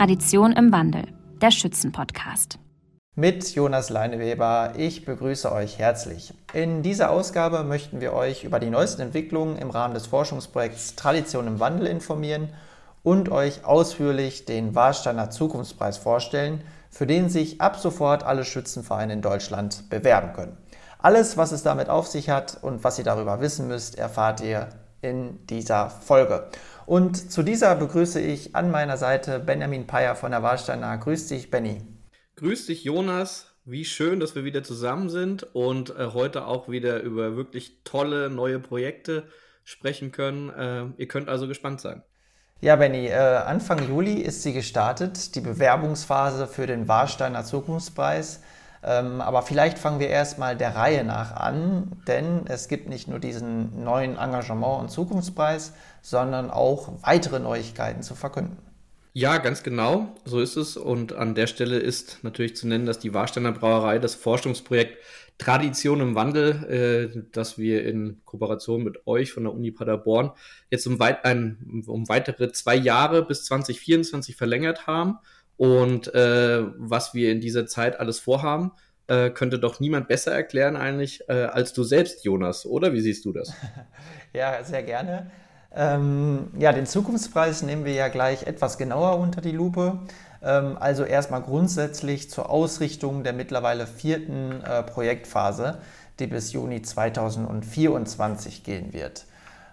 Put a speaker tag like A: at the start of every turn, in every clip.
A: Tradition im Wandel, der Schützenpodcast.
B: Mit Jonas Leineweber, ich begrüße euch herzlich. In dieser Ausgabe möchten wir euch über die neuesten Entwicklungen im Rahmen des Forschungsprojekts Tradition im Wandel informieren und euch ausführlich den Warsteiner Zukunftspreis vorstellen, für den sich ab sofort alle Schützenvereine in Deutschland bewerben können. Alles, was es damit auf sich hat und was ihr darüber wissen müsst, erfahrt ihr in dieser Folge. Und zu dieser begrüße ich an meiner Seite Benjamin Peyer von der Warsteiner. Grüß dich, Benny.
C: Grüß dich, Jonas. Wie schön, dass wir wieder zusammen sind und äh, heute auch wieder über wirklich tolle neue Projekte sprechen können. Äh, ihr könnt also gespannt sein.
B: Ja, Benny, äh, Anfang Juli ist sie gestartet, die Bewerbungsphase für den Warsteiner Zukunftspreis. Ähm, aber vielleicht fangen wir erstmal der Reihe nach an, denn es gibt nicht nur diesen neuen Engagement- und Zukunftspreis, sondern auch weitere Neuigkeiten zu verkünden.
C: Ja, ganz genau, so ist es. Und an der Stelle ist natürlich zu nennen, dass die Warsteiner Brauerei das Forschungsprojekt Tradition im Wandel, äh, das wir in Kooperation mit euch von der Uni Paderborn jetzt um, weit, ein, um weitere zwei Jahre bis 2024 verlängert haben und äh, was wir in dieser Zeit alles vorhaben, äh, könnte doch niemand besser erklären eigentlich äh, als du selbst, Jonas, oder? Wie siehst du das?
B: ja, sehr gerne. Ähm, ja, den Zukunftspreis nehmen wir ja gleich etwas genauer unter die Lupe. Ähm, also erstmal grundsätzlich zur Ausrichtung der mittlerweile vierten äh, Projektphase, die bis Juni 2024 gehen wird.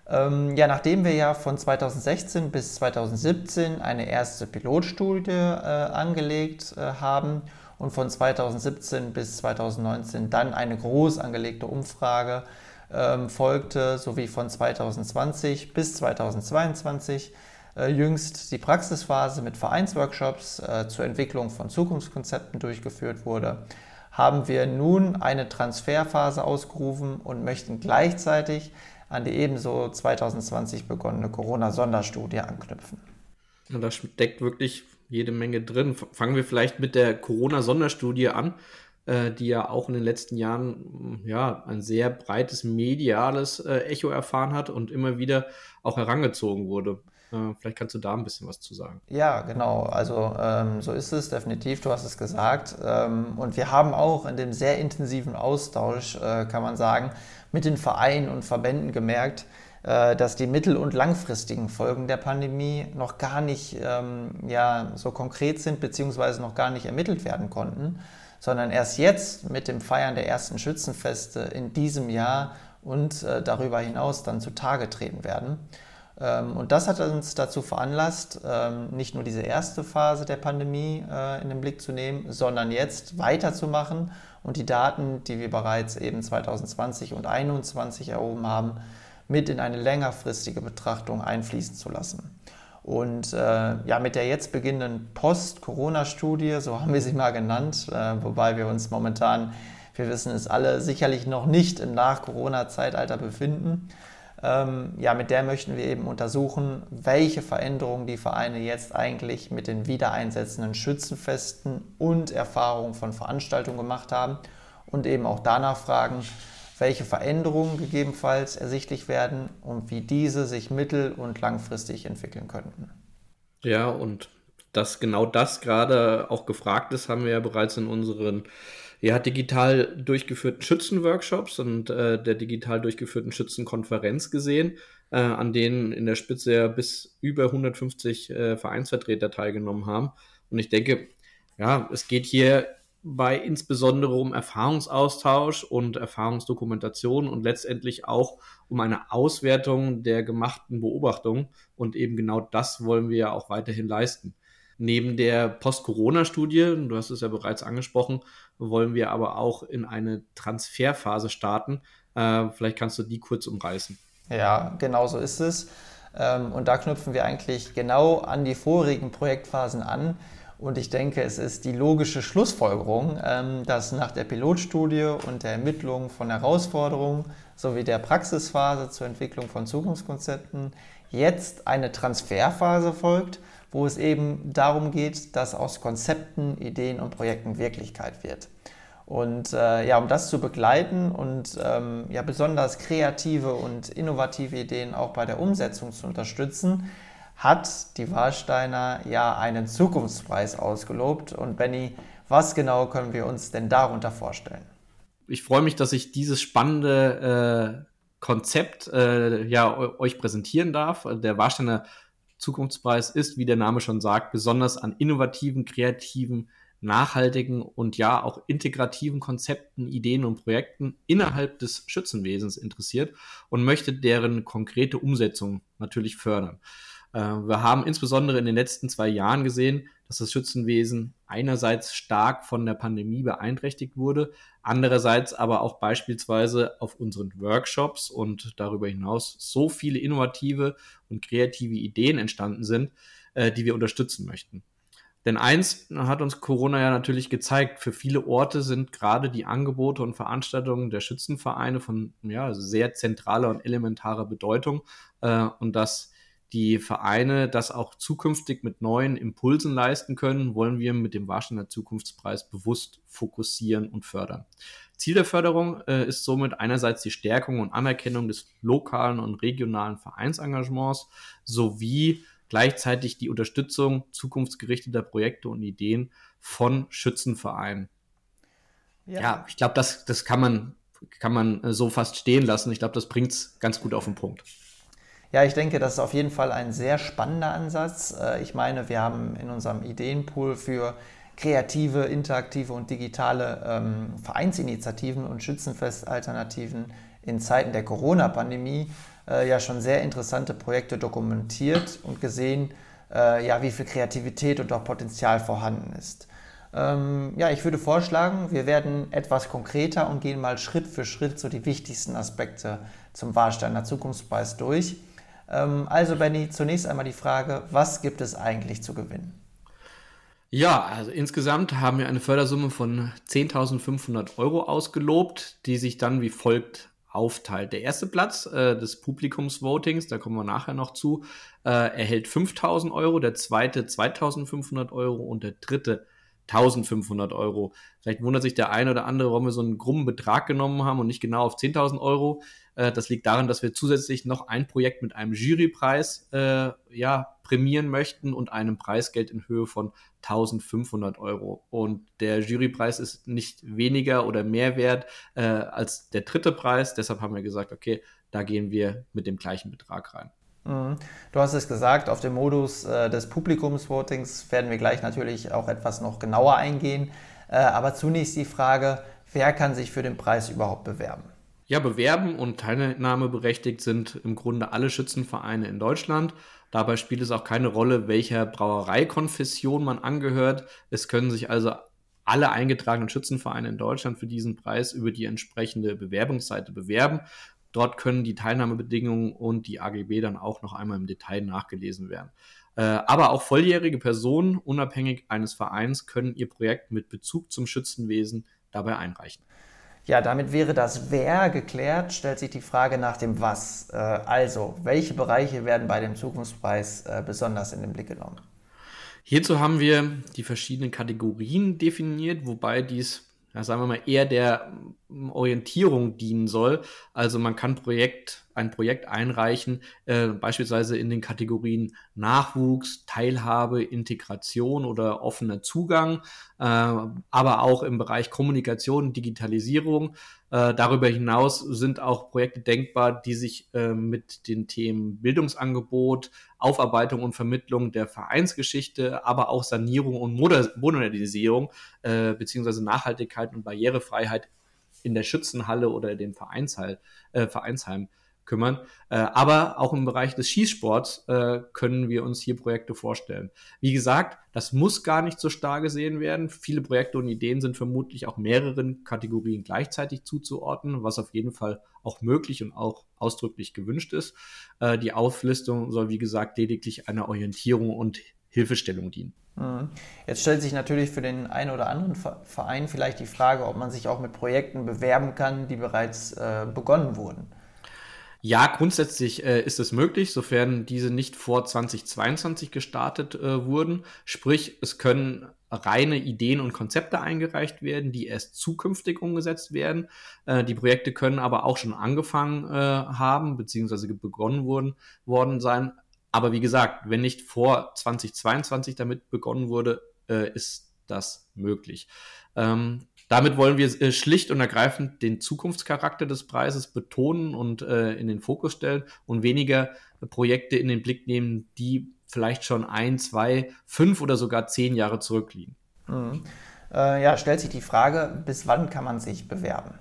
B: Ähm, ja, nachdem wir ja von 2016 bis 2017 eine erste Pilotstudie äh, angelegt äh, haben und von 2017 bis 2019 dann eine groß angelegte Umfrage ähm, folgte, sowie von 2020 bis 2022 äh, jüngst die Praxisphase mit Vereinsworkshops äh, zur Entwicklung von Zukunftskonzepten durchgeführt wurde, haben wir nun eine Transferphase ausgerufen und möchten gleichzeitig an die ebenso 2020 begonnene Corona-Sonderstudie anknüpfen.
C: Ja, da steckt wirklich jede Menge drin. Fangen wir vielleicht mit der Corona-Sonderstudie an, äh, die ja auch in den letzten Jahren ja, ein sehr breites mediales äh, Echo erfahren hat und immer wieder auch herangezogen wurde. Äh, vielleicht kannst du da ein bisschen was zu sagen.
B: Ja, genau. Also ähm, so ist es definitiv. Du hast es gesagt. Ähm, und wir haben auch in dem sehr intensiven Austausch, äh, kann man sagen, mit den Vereinen und Verbänden gemerkt, äh, dass die mittel- und langfristigen Folgen der Pandemie noch gar nicht ähm, ja, so konkret sind, beziehungsweise noch gar nicht ermittelt werden konnten, sondern erst jetzt mit dem Feiern der ersten Schützenfeste in diesem Jahr und äh, darüber hinaus dann zutage treten werden. Ähm, und das hat uns dazu veranlasst, ähm, nicht nur diese erste Phase der Pandemie äh, in den Blick zu nehmen, sondern jetzt weiterzumachen und die Daten, die wir bereits eben 2020 und 2021 erhoben haben, mit in eine längerfristige Betrachtung einfließen zu lassen. Und äh, ja, mit der jetzt beginnenden Post-Corona-Studie, so haben wir sie mal genannt, äh, wobei wir uns momentan, wir wissen es alle, sicherlich noch nicht im Nach-Corona-Zeitalter befinden, ähm, ja, mit der möchten wir eben untersuchen, welche Veränderungen die Vereine jetzt eigentlich mit den wiedereinsetzenden Schützenfesten und Erfahrungen von Veranstaltungen gemacht haben und eben auch danach fragen, welche Veränderungen gegebenenfalls ersichtlich werden und wie diese sich mittel- und langfristig entwickeln könnten.
C: Ja, und dass genau das gerade auch gefragt ist, haben wir ja bereits in unseren ja, digital durchgeführten Schützenworkshops und äh, der digital durchgeführten Schützenkonferenz gesehen, äh, an denen in der Spitze ja bis über 150 äh, Vereinsvertreter teilgenommen haben. Und ich denke, ja, es geht hier bei insbesondere um Erfahrungsaustausch und Erfahrungsdokumentation und letztendlich auch um eine Auswertung der gemachten Beobachtungen. Und eben genau das wollen wir ja auch weiterhin leisten. Neben der Post-Corona-Studie, du hast es ja bereits angesprochen, wollen wir aber auch in eine Transferphase starten. Äh, vielleicht kannst du die kurz umreißen.
B: Ja, genau so ist es. Ähm, und da knüpfen wir eigentlich genau an die vorigen Projektphasen an. Und ich denke, es ist die logische Schlussfolgerung, ähm, dass nach der Pilotstudie und der Ermittlung von Herausforderungen sowie der Praxisphase zur Entwicklung von Zukunftskonzepten jetzt eine Transferphase folgt, wo es eben darum geht, dass aus Konzepten, Ideen und Projekten Wirklichkeit wird. Und äh, ja, um das zu begleiten und ähm, ja, besonders kreative und innovative Ideen auch bei der Umsetzung zu unterstützen, hat die Warsteiner ja einen Zukunftspreis ausgelobt. Und Benny, was genau können wir uns denn darunter vorstellen?
C: Ich freue mich, dass ich dieses spannende äh, Konzept äh, ja euch präsentieren darf. Der Warsteiner Zukunftspreis ist, wie der Name schon sagt, besonders an innovativen, kreativen, nachhaltigen und ja auch integrativen Konzepten, Ideen und Projekten innerhalb des Schützenwesens interessiert und möchte deren konkrete Umsetzung natürlich fördern. Äh, wir haben insbesondere in den letzten zwei Jahren gesehen, dass das Schützenwesen einerseits stark von der Pandemie beeinträchtigt wurde, andererseits aber auch beispielsweise auf unseren Workshops und darüber hinaus so viele innovative und kreative Ideen entstanden sind, äh, die wir unterstützen möchten. Denn eins hat uns Corona ja natürlich gezeigt, für viele Orte sind gerade die Angebote und Veranstaltungen der Schützenvereine von ja, sehr zentraler und elementarer Bedeutung äh, und dass die Vereine das auch zukünftig mit neuen Impulsen leisten können, wollen wir mit dem Warsteiner Zukunftspreis bewusst fokussieren und fördern. Ziel der Förderung äh, ist somit einerseits die Stärkung und Anerkennung des lokalen und regionalen Vereinsengagements sowie gleichzeitig die Unterstützung zukunftsgerichteter Projekte und Ideen von Schützenvereinen. Ja, ja ich glaube, das, das kann man, kann man äh, so fast stehen lassen. Ich glaube, das bringt es ganz gut auf den Punkt.
B: Ja, ich denke, das ist auf jeden Fall ein sehr spannender Ansatz. Äh, ich meine, wir haben in unserem Ideenpool für kreative, interaktive und digitale ähm, Vereinsinitiativen und Schützenfestalternativen in Zeiten der Corona-Pandemie äh, ja schon sehr interessante Projekte dokumentiert und gesehen, äh, ja, wie viel Kreativität und auch Potenzial vorhanden ist. Ähm, ja, ich würde vorschlagen, wir werden etwas konkreter und gehen mal Schritt für Schritt so die wichtigsten Aspekte zum Warsteiner Zukunftspreis durch. Ähm, also Benny, zunächst einmal die Frage, was gibt es eigentlich zu gewinnen?
C: Ja, also insgesamt haben wir eine Fördersumme von 10.500 Euro ausgelobt, die sich dann wie folgt aufteilt. Der erste Platz äh, des Publikumsvotings, da kommen wir nachher noch zu, äh, erhält 5.000 Euro, der zweite 2.500 Euro und der dritte 1500 Euro. Vielleicht wundert sich der eine oder andere, warum wir so einen krummen Betrag genommen haben und nicht genau auf 10.000 Euro. Äh, das liegt daran, dass wir zusätzlich noch ein Projekt mit einem Jurypreis äh, ja, prämieren möchten und einem Preisgeld in Höhe von 1500 Euro. Und der Jurypreis ist nicht weniger oder mehr wert äh, als der dritte Preis. Deshalb haben wir gesagt, okay, da gehen wir mit dem gleichen Betrag rein.
B: Mhm. Du hast es gesagt, auf dem Modus äh, des Publikumsvotings werden wir gleich natürlich auch etwas noch genauer eingehen. Äh, aber zunächst die Frage, wer kann sich für den Preis überhaupt bewerben?
C: Ja, bewerben und teilnahmeberechtigt sind im Grunde alle Schützenvereine in Deutschland. Dabei spielt es auch keine Rolle, welcher Brauereikonfession man angehört. Es können sich also alle eingetragenen Schützenvereine in Deutschland für diesen Preis über die entsprechende Bewerbungsseite bewerben. Dort können die Teilnahmebedingungen und die AGB dann auch noch einmal im Detail nachgelesen werden. Äh, aber auch volljährige Personen, unabhängig eines Vereins, können ihr Projekt mit Bezug zum Schützenwesen dabei einreichen.
B: Ja, damit wäre das Wer geklärt, stellt sich die Frage nach dem Was. Äh, also, welche Bereiche werden bei dem Zukunftspreis äh, besonders in den Blick genommen?
C: Hierzu haben wir die verschiedenen Kategorien definiert, wobei dies ja, sagen wir mal, eher der Orientierung dienen soll. Also man kann Projekt, ein Projekt einreichen, äh, beispielsweise in den Kategorien Nachwuchs, Teilhabe, Integration oder offener Zugang, äh, aber auch im Bereich Kommunikation, Digitalisierung. Äh, darüber hinaus sind auch Projekte denkbar, die sich äh, mit den Themen Bildungsangebot, Aufarbeitung und Vermittlung der Vereinsgeschichte, aber auch Sanierung und Modernisierung äh, beziehungsweise Nachhaltigkeit und Barrierefreiheit in der Schützenhalle oder dem Vereinsheim, äh, Vereinsheim kümmern. Äh, aber auch im Bereich des Schießsports äh, können wir uns hier Projekte vorstellen. Wie gesagt, das muss gar nicht so starr gesehen werden. Viele Projekte und Ideen sind vermutlich auch mehreren Kategorien gleichzeitig zuzuordnen, was auf jeden Fall auch möglich und auch ausdrücklich gewünscht ist. Äh, die Auflistung soll, wie gesagt, lediglich einer Orientierung und Hilfestellung dienen.
B: Mhm. Jetzt stellt sich natürlich für den einen oder anderen Verein vielleicht die Frage, ob man sich auch mit Projekten bewerben kann, die bereits äh, begonnen wurden.
C: Ja, grundsätzlich äh, ist es möglich, sofern diese nicht vor 2022 gestartet äh, wurden. Sprich, es können reine Ideen und Konzepte eingereicht werden, die erst zukünftig umgesetzt werden. Äh, die Projekte können aber auch schon angefangen äh, haben, beziehungsweise begonnen wurden, worden sein. Aber wie gesagt, wenn nicht vor 2022 damit begonnen wurde, äh, ist das möglich. Ähm, damit wollen wir äh, schlicht und ergreifend den Zukunftscharakter des Preises betonen und äh, in den Fokus stellen und weniger Projekte in den Blick nehmen, die vielleicht schon ein, zwei, fünf oder sogar zehn Jahre zurückliegen.
B: Mhm. Äh, ja, stellt sich die Frage, bis wann kann man sich bewerben?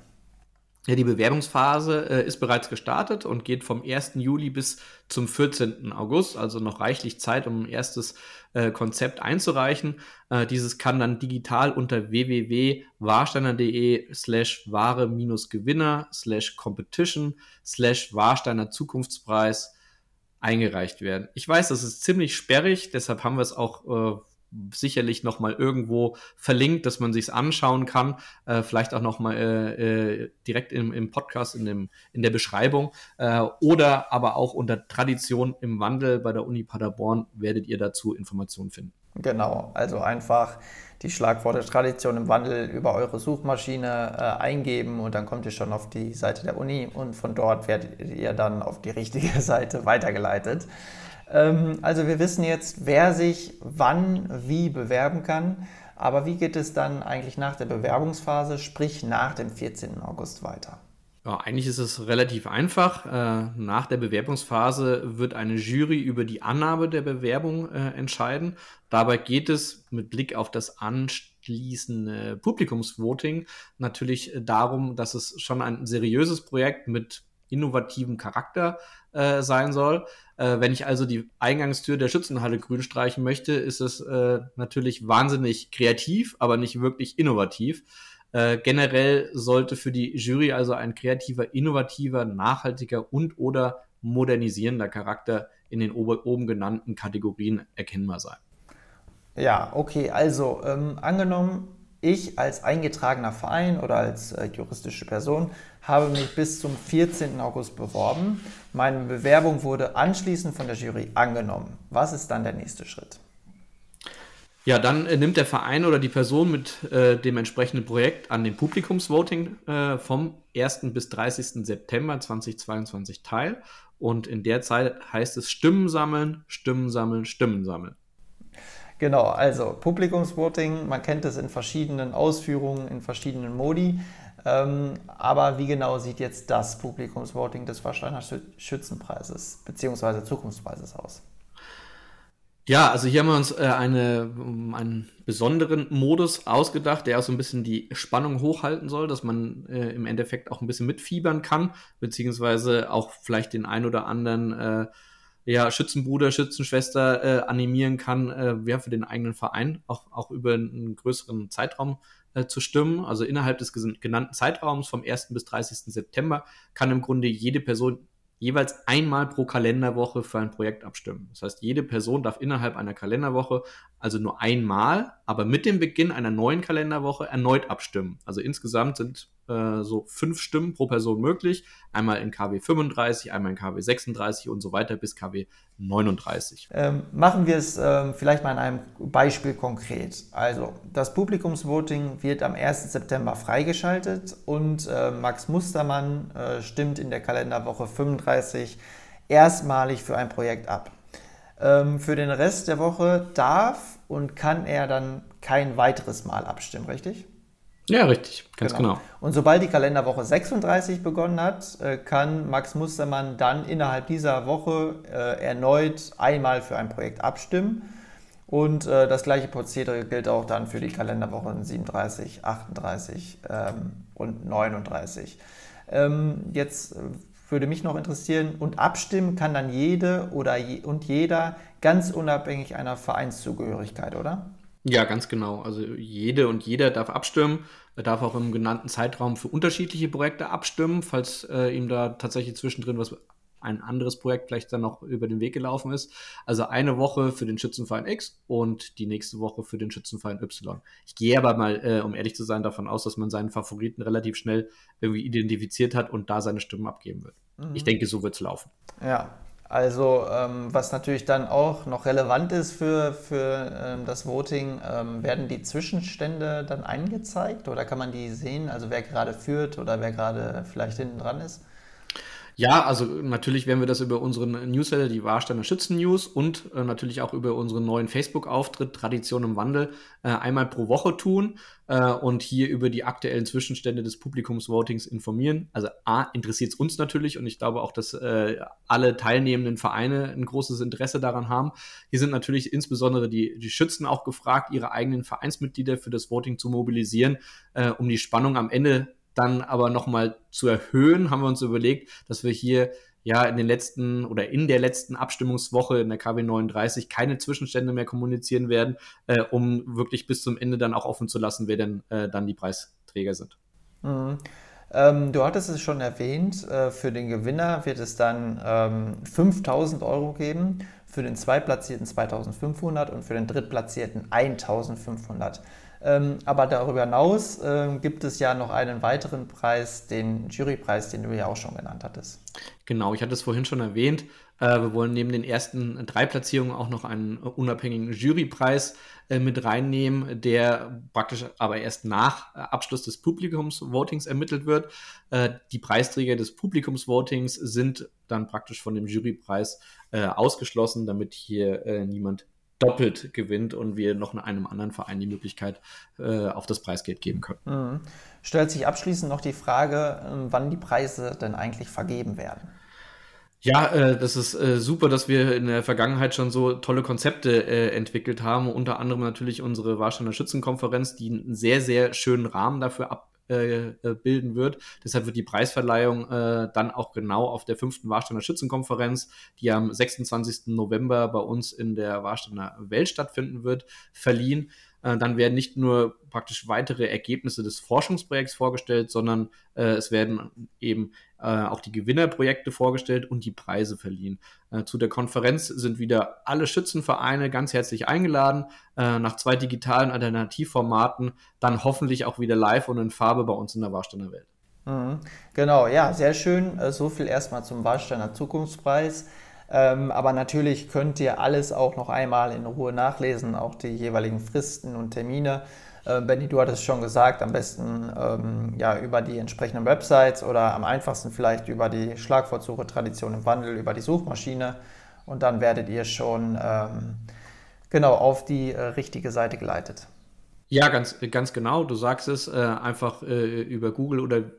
C: Ja, die Bewerbungsphase äh, ist bereits gestartet und geht vom 1. Juli bis zum 14. August, also noch reichlich Zeit, um ein erstes äh, Konzept einzureichen. Äh, dieses kann dann digital unter www.warsteiner.de slash ware-gewinner slash competition slash Warsteiner Zukunftspreis eingereicht werden. Ich weiß, das ist ziemlich sperrig, deshalb haben wir es auch äh, sicherlich noch mal irgendwo verlinkt, dass man sich anschauen kann. Äh, vielleicht auch noch mal äh, äh, direkt im, im Podcast in, dem, in der Beschreibung äh, oder aber auch unter Tradition im Wandel bei der Uni Paderborn werdet ihr dazu Informationen finden.
B: Genau, also einfach die Schlagworte Tradition im Wandel über eure Suchmaschine äh, eingeben und dann kommt ihr schon auf die Seite der Uni und von dort werdet ihr dann auf die richtige Seite weitergeleitet. Ähm, also wir wissen jetzt, wer sich wann wie bewerben kann. Aber wie geht es dann eigentlich nach der Bewerbungsphase, sprich nach dem 14. August weiter?
C: Ja, eigentlich ist es relativ einfach. Äh, nach der Bewerbungsphase wird eine Jury über die Annahme der Bewerbung äh, entscheiden. Dabei geht es mit Blick auf das anschließende Publikumsvoting natürlich darum, dass es schon ein seriöses Projekt mit innovativem Charakter äh, sein soll. Äh, wenn ich also die Eingangstür der Schützenhalle grün streichen möchte, ist es äh, natürlich wahnsinnig kreativ, aber nicht wirklich innovativ. Äh, generell sollte für die Jury also ein kreativer, innovativer, nachhaltiger und oder modernisierender Charakter in den oben genannten Kategorien erkennbar sein.
B: Ja, okay, also ähm, angenommen, ich als eingetragener Verein oder als äh, juristische Person habe mich bis zum 14. August beworben. Meine Bewerbung wurde anschließend von der Jury angenommen. Was ist dann der nächste Schritt?
C: Ja, dann äh, nimmt der Verein oder die Person mit äh, dem entsprechenden Projekt an dem Publikumsvoting äh, vom 1. bis 30. September 2022 teil. Und in der Zeit heißt es Stimmen sammeln, Stimmen sammeln, Stimmen sammeln.
B: Genau, also Publikumsvoting, man kennt es in verschiedenen Ausführungen, in verschiedenen Modi. Ähm, aber wie genau sieht jetzt das Publikumsvoting des Warsteiner Schützenpreises bzw. Zukunftspreises aus?
C: Ja, also hier haben wir uns äh, eine, einen besonderen Modus ausgedacht, der auch so ein bisschen die Spannung hochhalten soll, dass man äh, im Endeffekt auch ein bisschen mitfiebern kann, beziehungsweise auch vielleicht den ein oder anderen äh, ja, Schützenbruder, Schützenschwester äh, animieren kann, äh, ja, für den eigenen Verein auch, auch über einen größeren Zeitraum äh, zu stimmen. Also innerhalb des genannten Zeitraums vom 1. bis 30. September kann im Grunde jede Person jeweils einmal pro Kalenderwoche für ein Projekt abstimmen. Das heißt, jede Person darf innerhalb einer Kalenderwoche also nur einmal, aber mit dem Beginn einer neuen Kalenderwoche erneut abstimmen. Also insgesamt sind äh, so fünf Stimmen pro Person möglich. Einmal in KW 35, einmal in KW 36 und so weiter bis KW 39.
B: Ähm, machen wir es ähm, vielleicht mal in einem Beispiel konkret. Also, das Publikumsvoting wird am 1. September freigeschaltet und äh, Max Mustermann äh, stimmt in der Kalenderwoche 35 erstmalig für ein Projekt ab. Ähm, für den Rest der Woche darf und kann er dann kein weiteres Mal abstimmen, richtig?
C: Ja, richtig, ganz genau. genau.
B: Und sobald die Kalenderwoche 36 begonnen hat, äh, kann Max Mustermann dann innerhalb dieser Woche äh, erneut einmal für ein Projekt abstimmen. Und äh, das gleiche Prozedere gilt auch dann für die Kalenderwochen 37, 38 ähm, und 39. Ähm, jetzt würde mich noch interessieren, und abstimmen kann dann jede oder je, und jeder ganz unabhängig einer Vereinszugehörigkeit, oder?
C: Ja, ganz genau. Also jede und jeder darf abstimmen. Er darf auch im genannten Zeitraum für unterschiedliche Projekte abstimmen, falls äh, ihm da tatsächlich zwischendrin was ein anderes Projekt vielleicht dann noch über den Weg gelaufen ist. Also eine Woche für den Schützenverein X und die nächste Woche für den Schützenverein Y. Ich gehe aber mal, äh, um ehrlich zu sein, davon aus, dass man seinen Favoriten relativ schnell irgendwie identifiziert hat und da seine Stimmen abgeben wird. Mhm. Ich denke, so wird es laufen.
B: Ja, also ähm, was natürlich dann auch noch relevant ist für, für ähm, das Voting, ähm, werden die Zwischenstände dann eingezeigt oder kann man die sehen, also wer gerade führt oder wer gerade vielleicht hinten dran ist?
C: Ja, also natürlich werden wir das über unseren Newsletter, die Warsteiner Schützen News und äh, natürlich auch über unseren neuen Facebook-Auftritt Tradition im Wandel äh, einmal pro Woche tun äh, und hier über die aktuellen Zwischenstände des Publikumsvotings informieren. Also A, interessiert es uns natürlich und ich glaube auch, dass äh, alle teilnehmenden Vereine ein großes Interesse daran haben. Hier sind natürlich insbesondere die, die Schützen auch gefragt, ihre eigenen Vereinsmitglieder für das Voting zu mobilisieren, äh, um die Spannung am Ende dann aber nochmal zu erhöhen, haben wir uns überlegt, dass wir hier ja in den letzten oder in der letzten Abstimmungswoche in der KW 39 keine Zwischenstände mehr kommunizieren werden, äh, um wirklich bis zum Ende dann auch offen zu lassen, wer denn äh, dann die Preisträger sind.
B: Mhm. Ähm, du hattest es schon erwähnt, äh, für den Gewinner wird es dann ähm, 5000 Euro geben, für den Zweitplatzierten 2500 und für den Drittplatzierten 1500. Ähm, aber darüber hinaus äh, gibt es ja noch einen weiteren Preis, den Jurypreis, den du ja auch schon genannt hattest.
C: Genau, ich hatte es vorhin schon erwähnt. Äh, wir wollen neben den ersten drei Platzierungen auch noch einen unabhängigen Jurypreis äh, mit reinnehmen, der praktisch aber erst nach Abschluss des Publikumsvotings ermittelt wird. Äh, die Preisträger des Publikumsvotings sind dann praktisch von dem Jurypreis äh, ausgeschlossen, damit hier äh, niemand doppelt gewinnt und wir noch in einem anderen Verein die Möglichkeit äh, auf das Preisgeld geben können. Mhm.
B: Stellt sich abschließend noch die Frage, ähm, wann die Preise denn eigentlich vergeben werden?
C: Ja, äh, das ist äh, super, dass wir in der Vergangenheit schon so tolle Konzepte äh, entwickelt haben. Unter anderem natürlich unsere Warsteiner Schützenkonferenz, die einen sehr, sehr schönen Rahmen dafür ab, äh, äh, bilden wird. Deshalb wird die Preisverleihung äh, dann auch genau auf der fünften Warsteiner Schützenkonferenz, die am 26. November bei uns in der Warsteiner Welt stattfinden wird, verliehen. Äh, dann werden nicht nur praktisch weitere Ergebnisse des Forschungsprojekts vorgestellt, sondern äh, es werden eben äh, auch die Gewinnerprojekte vorgestellt und die Preise verliehen. Äh, zu der Konferenz sind wieder alle Schützenvereine ganz herzlich eingeladen, äh, nach zwei digitalen Alternativformaten, dann hoffentlich auch wieder live und in Farbe bei uns in der Warsteiner Welt.
B: Mhm. Genau, ja, sehr schön. Äh, so viel erstmal zum Warsteiner Zukunftspreis. Ähm, aber natürlich könnt ihr alles auch noch einmal in Ruhe nachlesen, auch die jeweiligen Fristen und Termine. Äh, Benny, du hattest schon gesagt, am besten ähm, ja, über die entsprechenden Websites oder am einfachsten vielleicht über die Schlagwortsuche Tradition im Wandel, über die Suchmaschine. Und dann werdet ihr schon ähm, genau auf die äh, richtige Seite geleitet.
C: Ja, ganz, ganz genau. Du sagst es, äh, einfach äh, über Google oder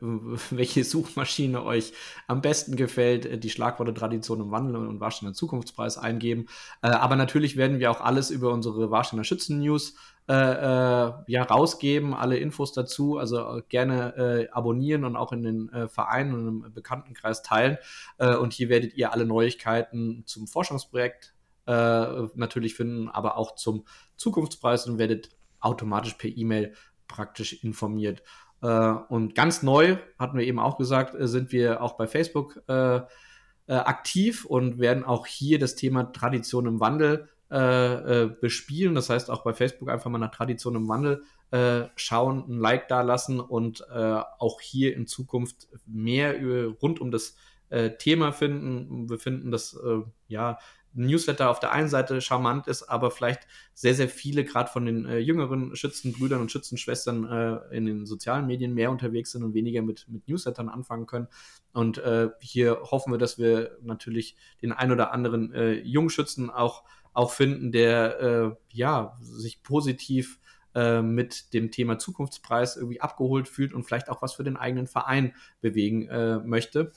C: welche Suchmaschine euch am besten gefällt, äh, die Schlagworte Tradition im Wandel und Warsteiner Zukunftspreis eingeben. Äh, aber natürlich werden wir auch alles über unsere Warsteiner Schützen News äh, äh, ja, rausgeben, alle Infos dazu. Also gerne abonnieren und auch in den Vereinen und im Bekanntenkreis teilen. und hier werdet ihr alle Neuigkeiten zum Forschungsprojekt natürlich finden, aber auch zum Zukunftspreis und werdet automatisch per E-Mail praktisch informiert. Äh, und ganz neu, hatten wir eben auch gesagt, äh, sind wir auch bei Facebook äh, aktiv und werden auch hier das Thema Tradition im Wandel bespielen. Das heißt, auch bei Facebook einfach mal nach Tradition im Wandel schauen, ein Like da lassen und auch hier in Zukunft mehr rund um das Thema finden. Wir finden das ja Newsletter auf der einen Seite charmant ist, aber vielleicht sehr, sehr viele, gerade von den äh, jüngeren Schützenbrüdern und Schützenschwestern äh, in den sozialen Medien mehr unterwegs sind und weniger mit, mit Newslettern anfangen können. Und äh, hier hoffen wir, dass wir natürlich den ein oder anderen äh, Jungschützen auch, auch finden, der äh, ja sich positiv äh, mit dem Thema Zukunftspreis irgendwie abgeholt fühlt und vielleicht auch was für den eigenen Verein bewegen möchte.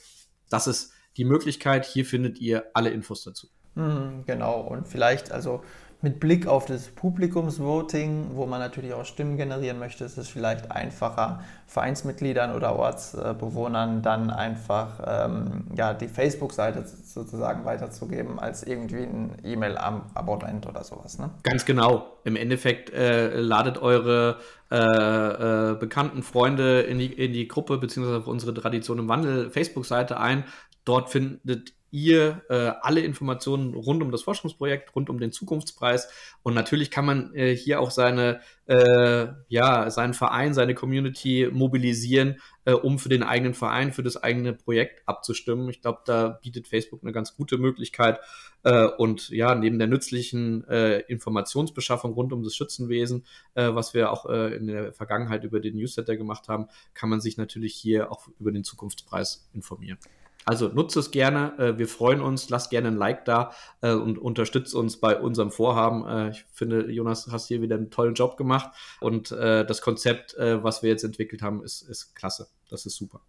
C: Das ist die Möglichkeit. Hier findet ihr alle Infos dazu.
B: Mhm, genau, und vielleicht also mit Blick auf das Publikumsvoting, wo man natürlich auch Stimmen generieren möchte, ist es vielleicht einfacher, Vereinsmitgliedern oder Ortsbewohnern dann einfach ähm, ja, die Facebook-Seite sozusagen weiterzugeben, als irgendwie ein E-Mail-Abonnement oder sowas. Ne?
C: Ganz genau. Im Endeffekt äh, ladet eure äh, äh, bekannten Freunde in die, in die Gruppe beziehungsweise auf unsere Tradition im Wandel Facebook-Seite ein. Dort findet ihr äh, alle Informationen rund um das Forschungsprojekt, rund um den Zukunftspreis. Und natürlich kann man äh, hier auch seine, äh, ja, seinen Verein, seine Community mobilisieren, äh, um für den eigenen Verein, für das eigene Projekt abzustimmen. Ich glaube, da bietet Facebook eine ganz gute Möglichkeit. Äh, und ja, neben der nützlichen äh, Informationsbeschaffung rund um das Schützenwesen, äh, was wir auch äh, in der Vergangenheit über den Newsletter gemacht haben, kann man sich natürlich hier auch über den Zukunftspreis informieren. Also nutzt es gerne. Äh, wir freuen uns. Lasst gerne ein Like da äh, und unterstützt uns bei unserem Vorhaben. Äh, ich finde, Jonas, hast hier wieder einen tollen Job gemacht. Und das Konzept, was wir jetzt entwickelt haben, ist, ist klasse. Das ist super.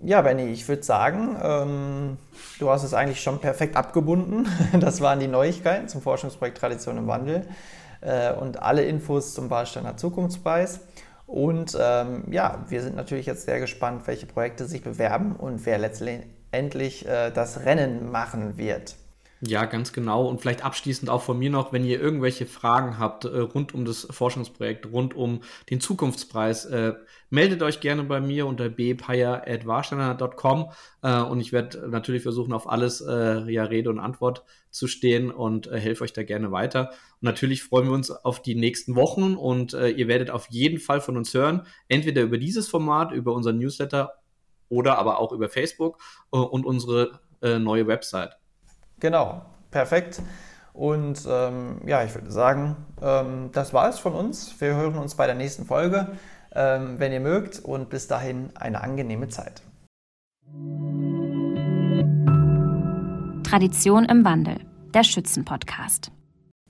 B: Ja, Benny, ich würde sagen, ähm, du hast es eigentlich schon perfekt abgebunden. Das waren die Neuigkeiten zum Forschungsprojekt Tradition im Wandel äh, und alle Infos zum Wahlsteiner Zukunftspreis. Und ähm, ja, wir sind natürlich jetzt sehr gespannt, welche Projekte sich bewerben und wer letztendlich äh, das Rennen machen wird.
C: Ja, ganz genau. Und vielleicht abschließend auch von mir noch, wenn ihr irgendwelche Fragen habt äh, rund um das Forschungsprojekt, rund um den Zukunftspreis, äh, meldet euch gerne bei mir unter bpire.warsteiner.com äh, und ich werde natürlich versuchen, auf alles äh, ja, Rede und Antwort zu stehen und äh, helfe euch da gerne weiter. Und natürlich freuen wir uns auf die nächsten Wochen und äh, ihr werdet auf jeden Fall von uns hören, entweder über dieses Format, über unseren Newsletter oder aber auch über Facebook äh, und unsere äh, neue Website.
B: Genau, perfekt. Und ähm, ja, ich würde sagen, ähm, das war es von uns. Wir hören uns bei der nächsten Folge, ähm, wenn ihr mögt. Und bis dahin eine angenehme Zeit.
A: Tradition im Wandel, der Schützenpodcast.